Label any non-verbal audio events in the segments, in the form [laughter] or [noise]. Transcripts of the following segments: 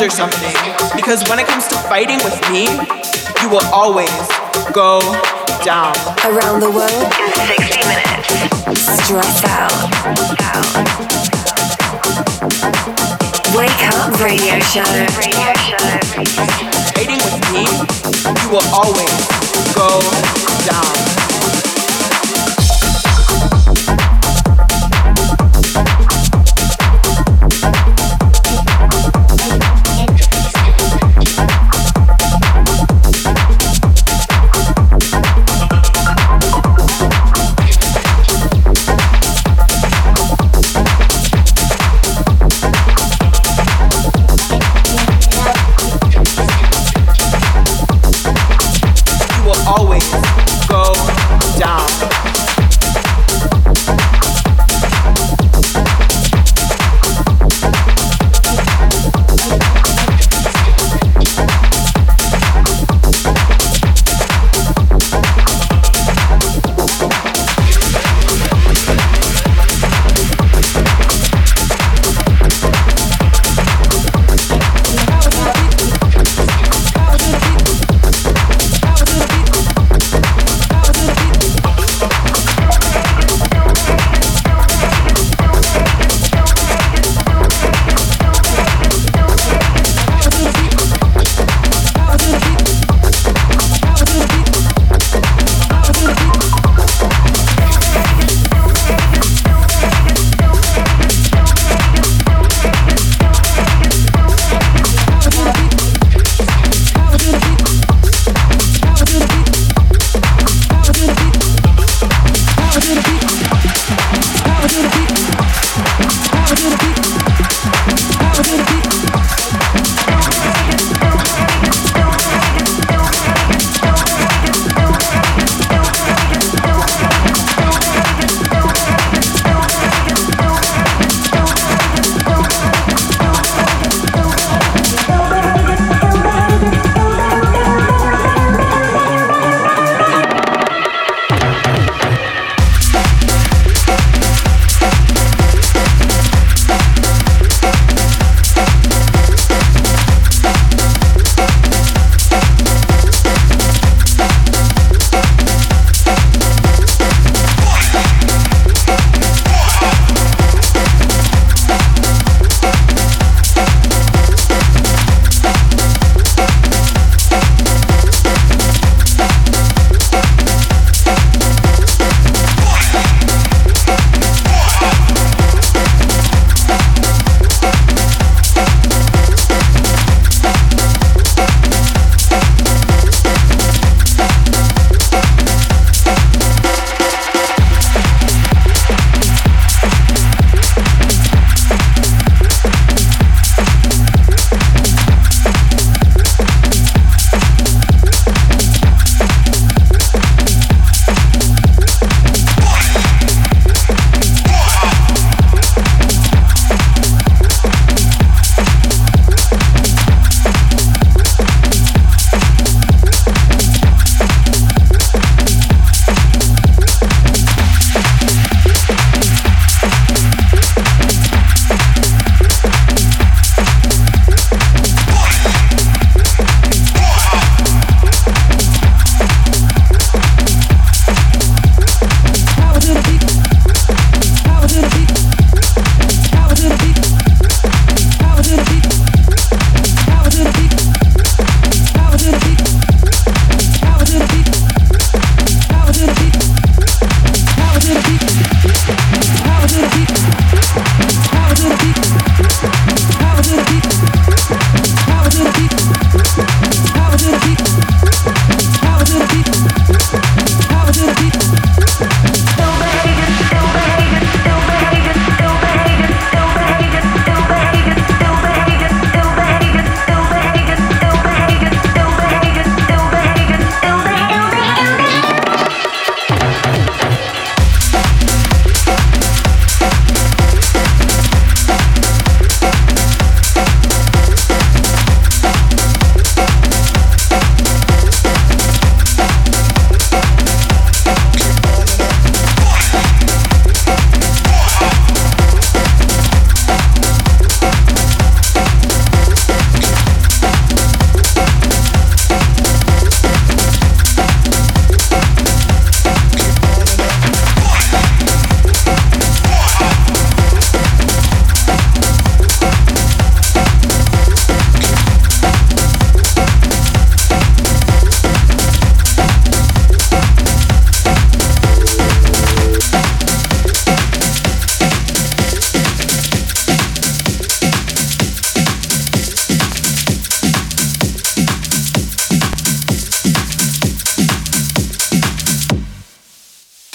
or something. Because when it comes to fighting with me, you will always go down. Around the world in 60 minutes. Stress out. out. Wake up radio show. Radio show. Fighting with me, you will always go down.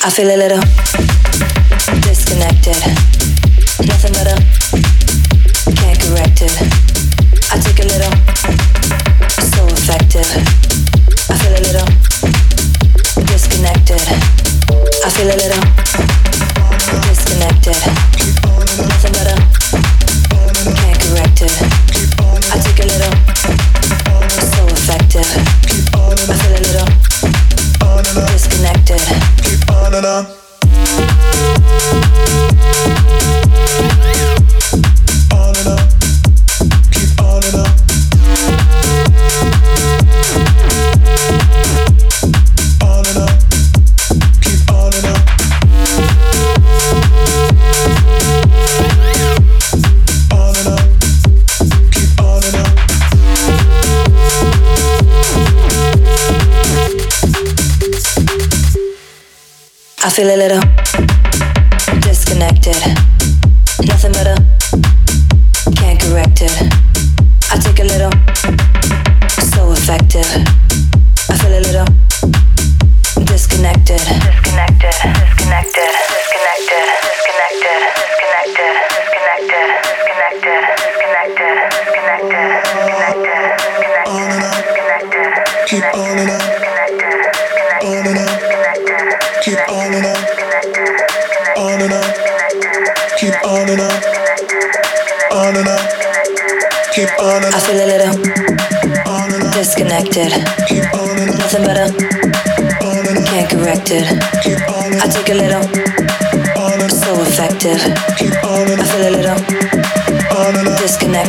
I feel a little. I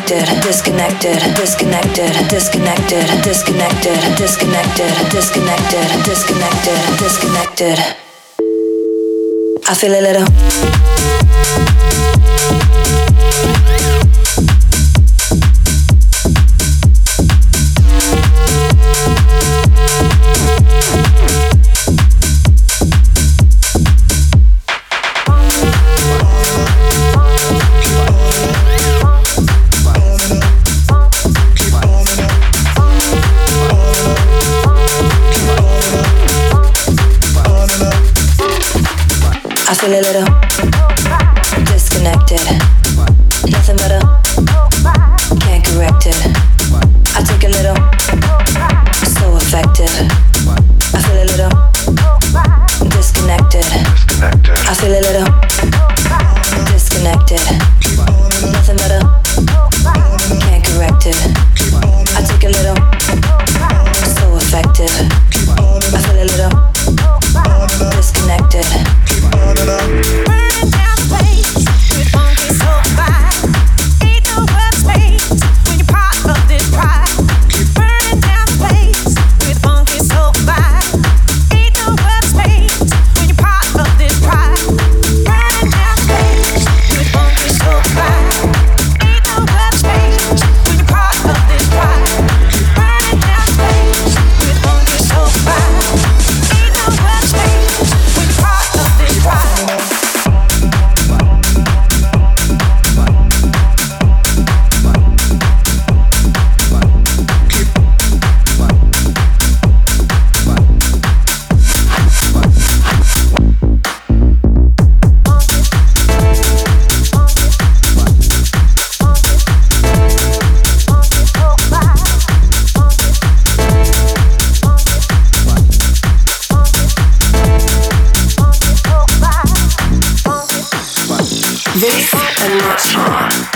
disconnected, disconnected, disconnected, disconnected, disconnected, disconnected, disconnected, disconnected, disconnected. I feel a little. This and not more.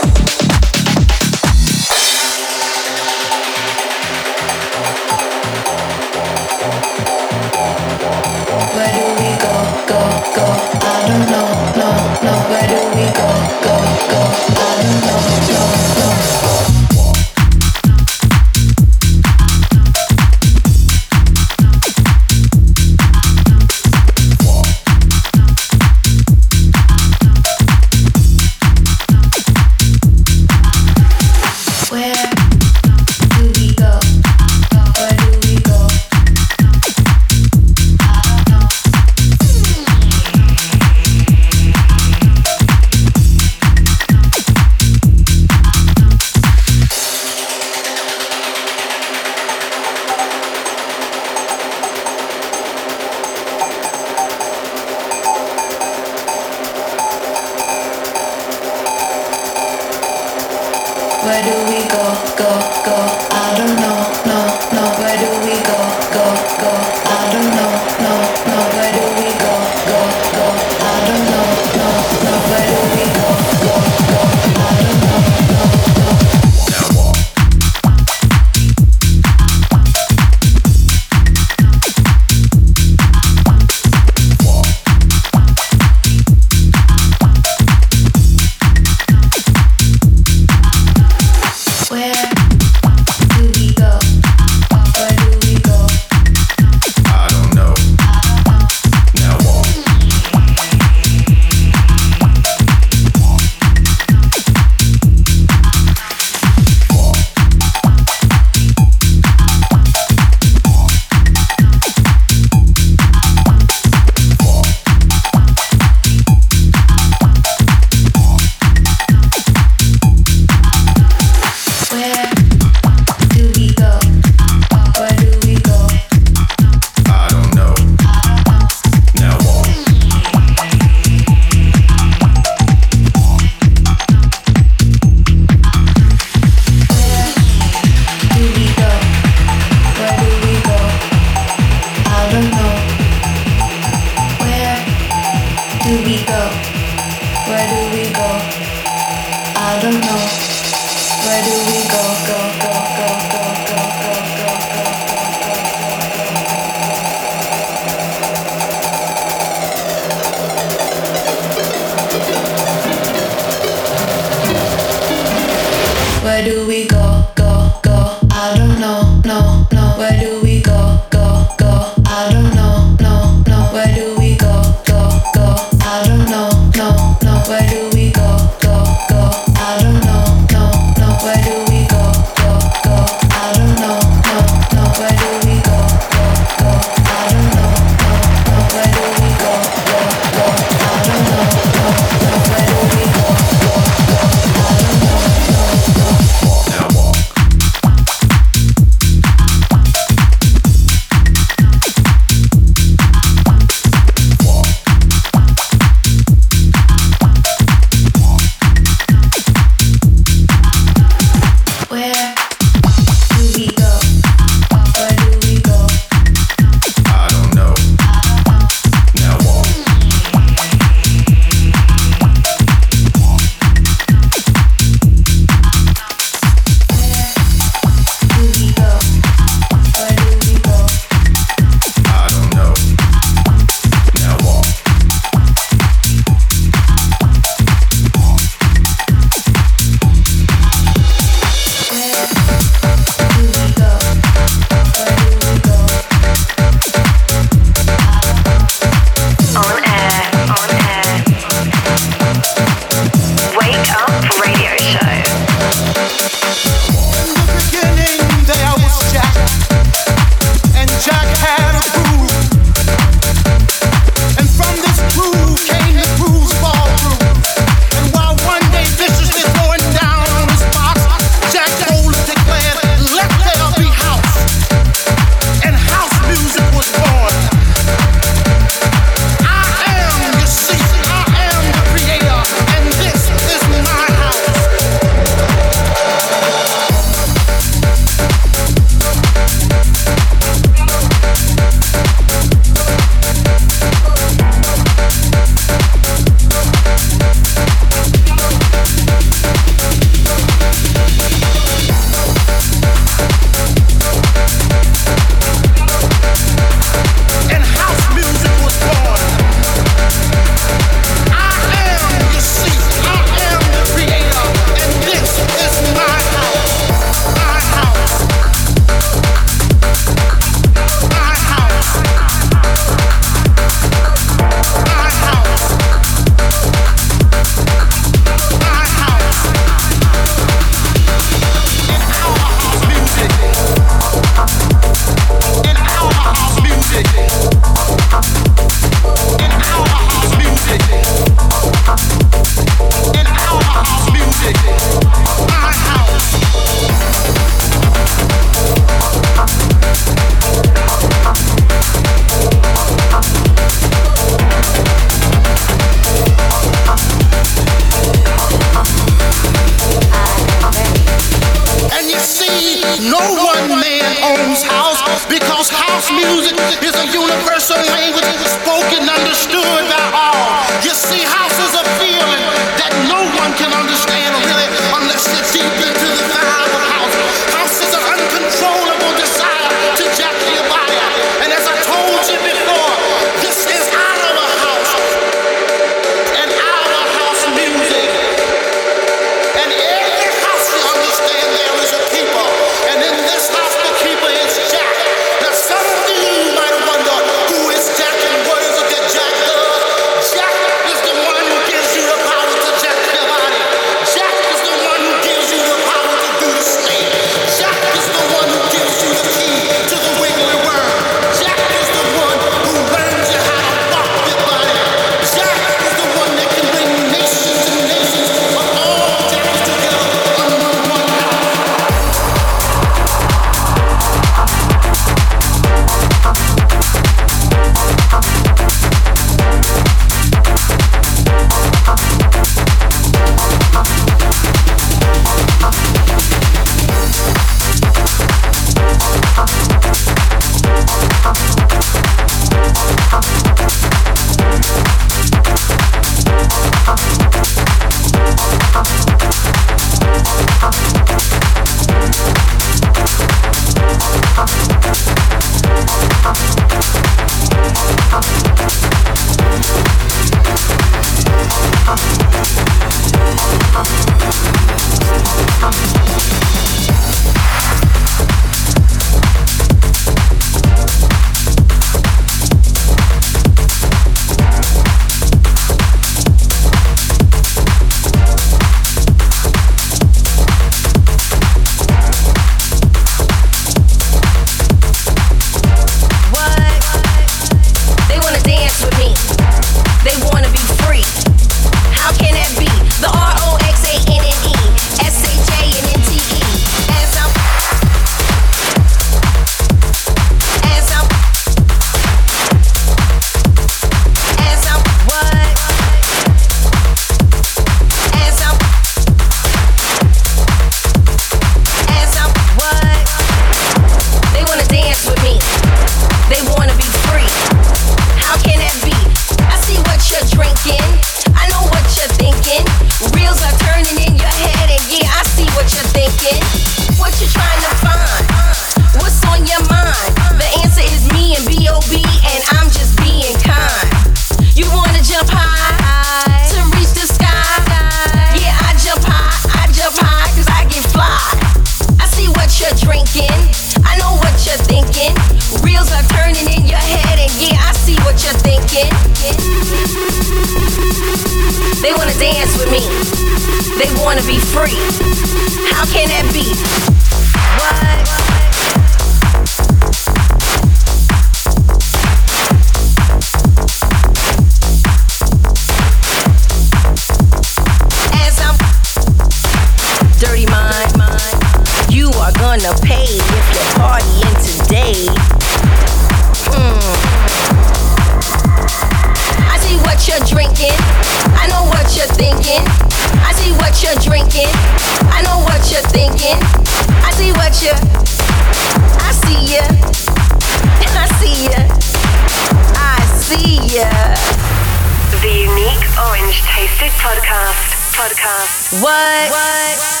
Podcast. Podcast. What? What? what?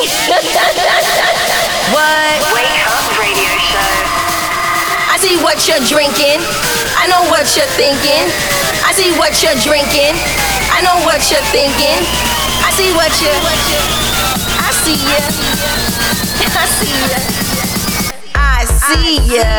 [laughs] Wake up radio show. I see what you're drinking. I know what you're thinking. I see what you're drinking. I know what you're thinking. I see what you're. [laughs] I see ya. I see ya. I see ya. I see ya.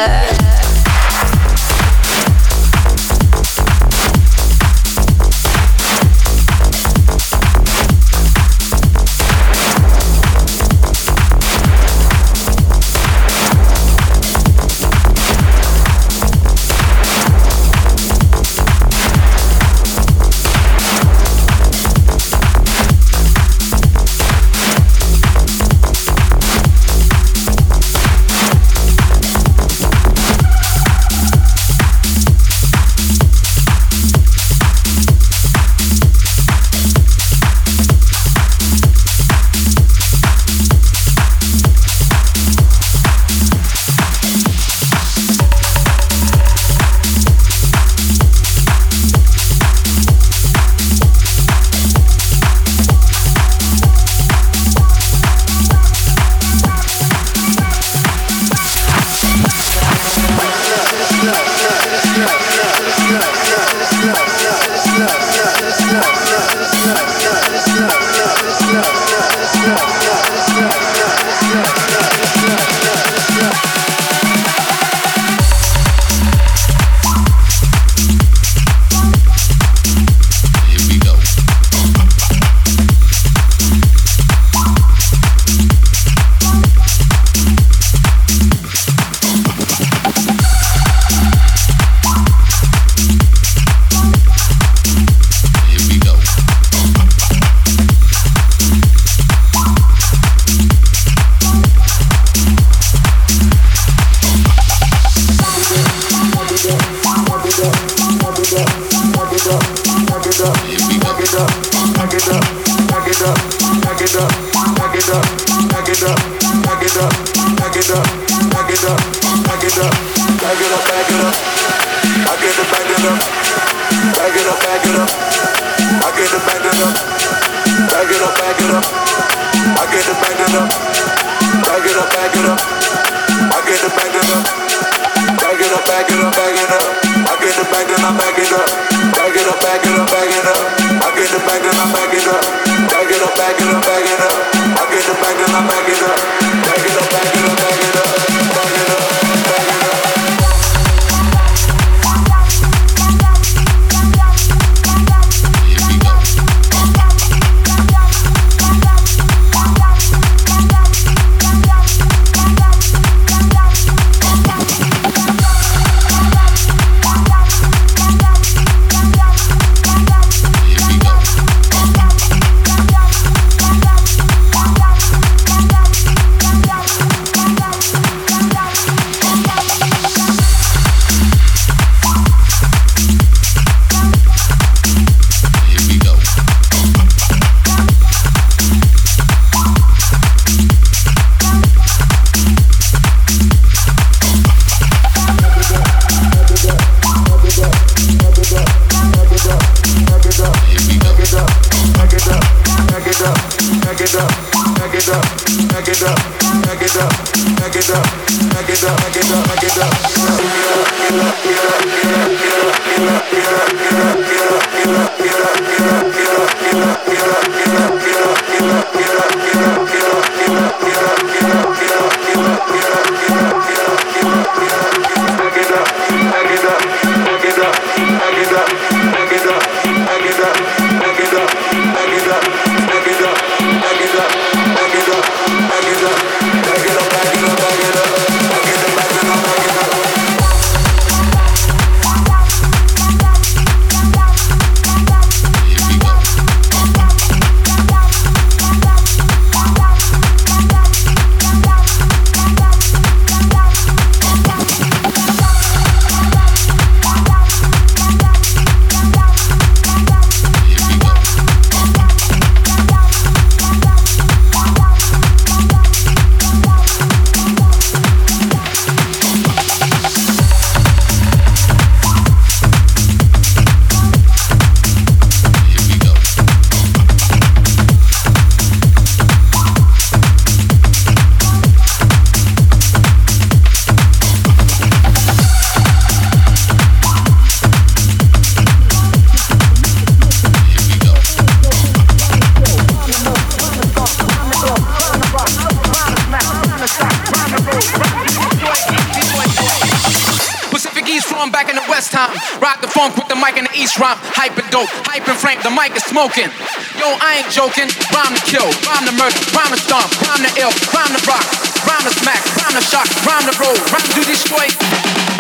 Smoking. Yo, I ain't joking. Rhyme to kill, rhyme to murder, rhyme to stomp, rhyme to ill, rhyme to rock, rhyme to smack, rhyme to shock, rhyme to roll, rhyme to destroy.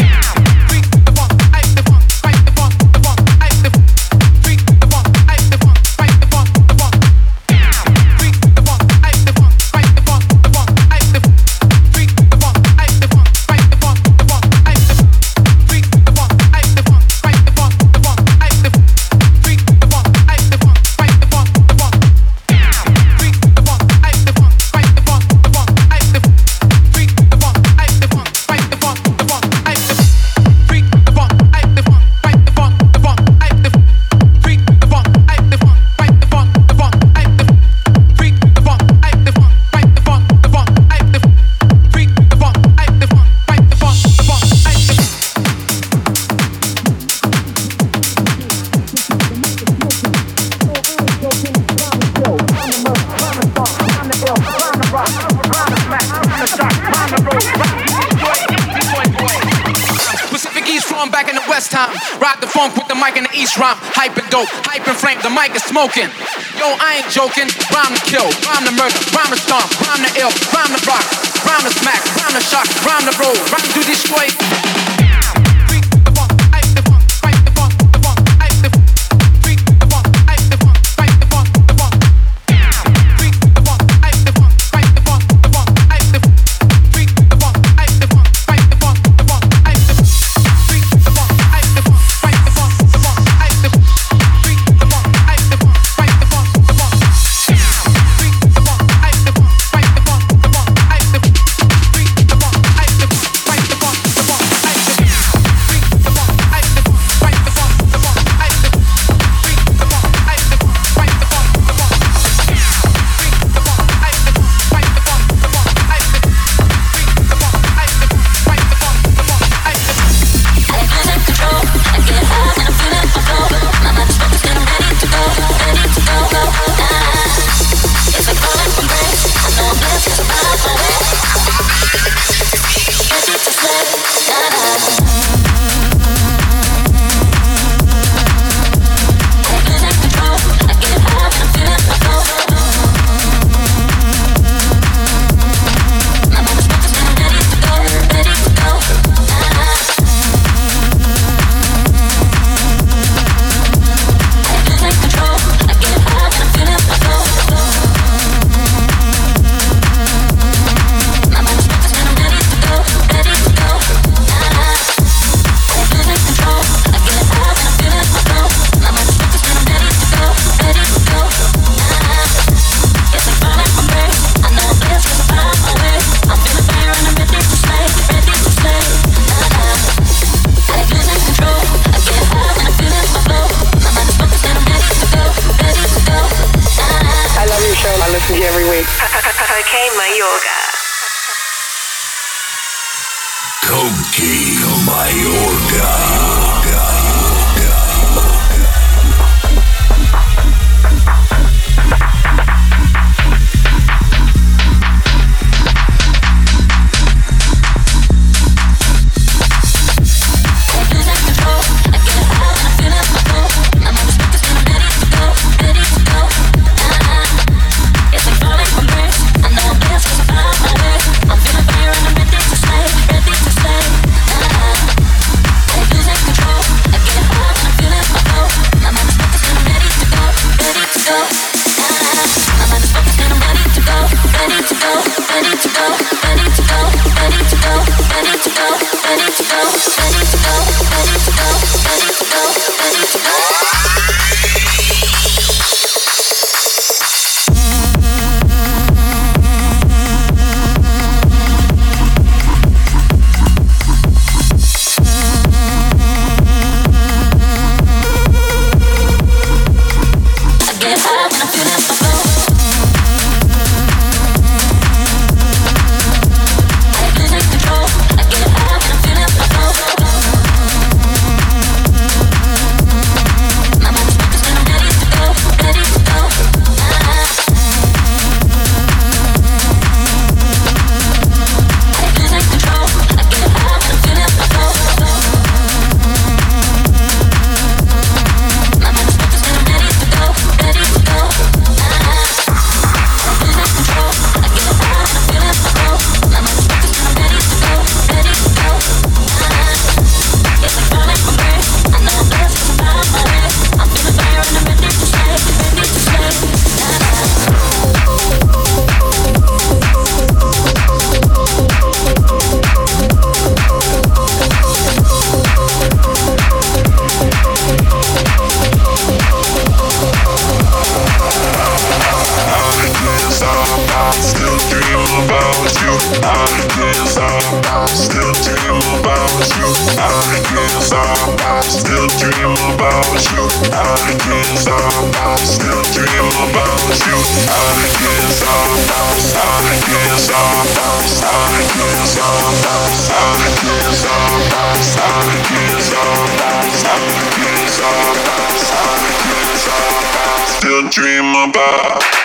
Smoking. Yo, I ain't joking. Rhyme to kill, rhyme to murder, rhyme to stomp, rhyme to ill, rhyme to rock, rhyme to smack, rhyme to shock, rhyme to roll, rhyme to destroy. Still dream about